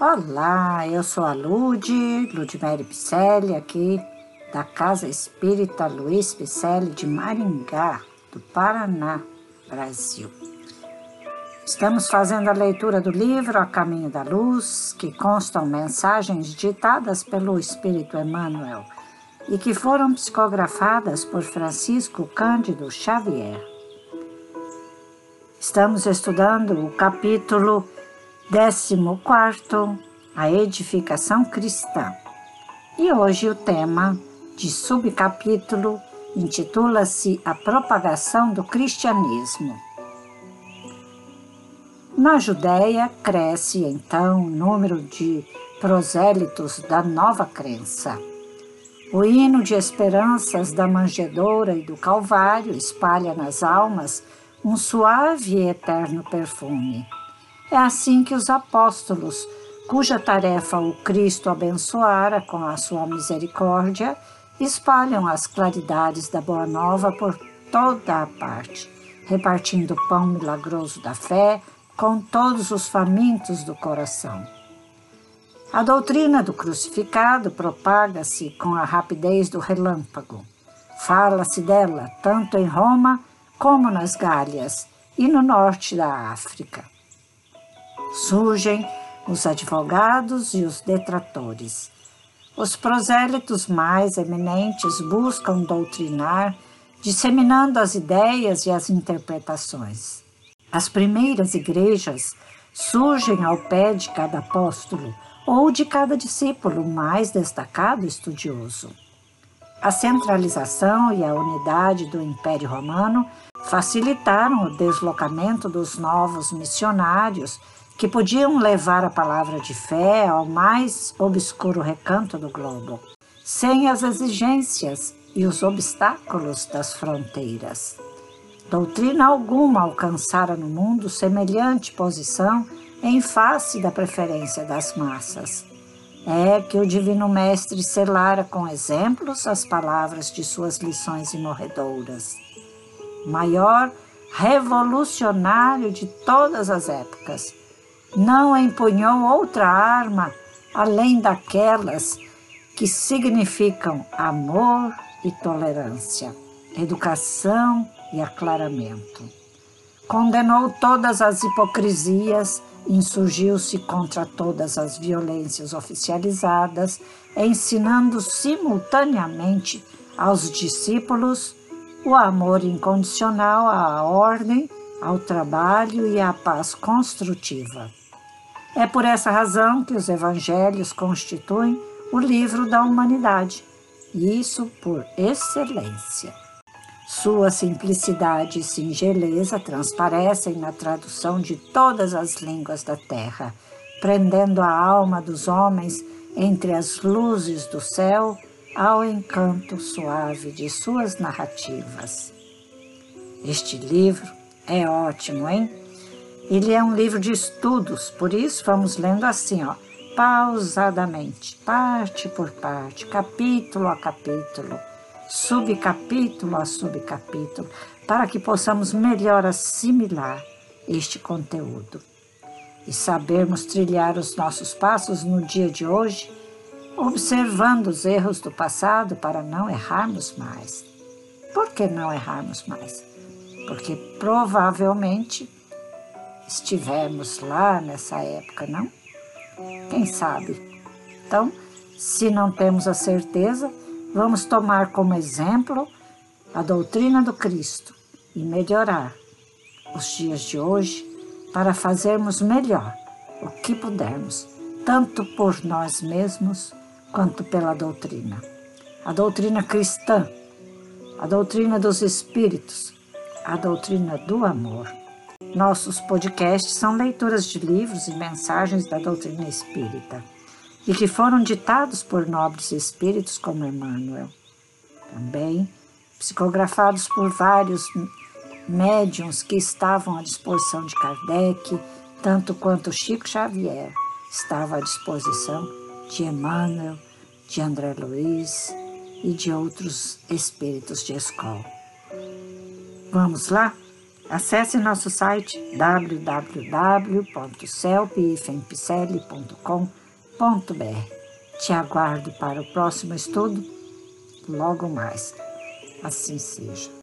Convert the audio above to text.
Olá, eu sou a Lude, Ludmere Picelli, aqui da Casa Espírita Luiz Picelli de Maringá, do Paraná, Brasil. Estamos fazendo a leitura do livro A Caminho da Luz, que constam mensagens ditadas pelo Espírito Emmanuel e que foram psicografadas por Francisco Cândido Xavier. Estamos estudando o capítulo 14, a edificação cristã. E hoje o tema de subcapítulo intitula-se A propagação do cristianismo. Na Judéia cresce então o número de prosélitos da nova crença. O hino de esperanças da manjedoura e do Calvário espalha nas almas um suave e eterno perfume. É assim que os apóstolos, cuja tarefa o Cristo abençoara com a sua misericórdia, espalham as claridades da Boa Nova por toda a parte, repartindo o pão milagroso da fé com todos os famintos do coração. A doutrina do crucificado propaga-se com a rapidez do relâmpago. Fala-se dela tanto em Roma como nas Gálias e no norte da África. Surgem os advogados e os detratores. Os prosélitos mais eminentes buscam doutrinar, disseminando as ideias e as interpretações. As primeiras igrejas surgem ao pé de cada apóstolo ou de cada discípulo mais destacado estudioso. A centralização e a unidade do Império Romano facilitaram o deslocamento dos novos missionários que podiam levar a palavra de fé ao mais obscuro recanto do globo, sem as exigências e os obstáculos das fronteiras. Doutrina alguma alcançara no mundo semelhante posição em face da preferência das massas. É que o Divino Mestre selara com exemplos as palavras de suas lições imorredoras. Maior revolucionário de todas as épocas, não empunhou outra arma além daquelas que significam amor e tolerância, educação e aclaramento. Condenou todas as hipocrisias, insurgiu-se contra todas as violências oficializadas, ensinando simultaneamente aos discípulos o amor incondicional à ordem, ao trabalho e à paz construtiva. É por essa razão que os evangelhos constituem o livro da humanidade, e isso por excelência. Sua simplicidade e singeleza transparecem na tradução de todas as línguas da terra, prendendo a alma dos homens entre as luzes do céu ao encanto suave de suas narrativas. Este livro é ótimo, hein? Ele é um livro de estudos, por isso vamos lendo assim, ó, pausadamente, parte por parte, capítulo a capítulo, subcapítulo a subcapítulo, para que possamos melhor assimilar este conteúdo e sabermos trilhar os nossos passos no dia de hoje, observando os erros do passado para não errarmos mais. Por que não errarmos mais? Porque provavelmente estivemos lá nessa época, não? Quem sabe? Então, se não temos a certeza, vamos tomar como exemplo a doutrina do Cristo e melhorar os dias de hoje para fazermos melhor o que pudermos, tanto por nós mesmos quanto pela doutrina. A doutrina cristã, a doutrina dos Espíritos, a doutrina do amor. Nossos podcasts são leituras de livros e mensagens da doutrina espírita e que foram ditados por nobres espíritos como Emmanuel. Também psicografados por vários médiums que estavam à disposição de Kardec, tanto quanto Chico Xavier estava à disposição de Emmanuel, de André Luiz e de outros espíritos de escola. Vamos lá? Acesse nosso site www.celpifempicele.com.br. Te aguardo para o próximo estudo logo mais. Assim seja.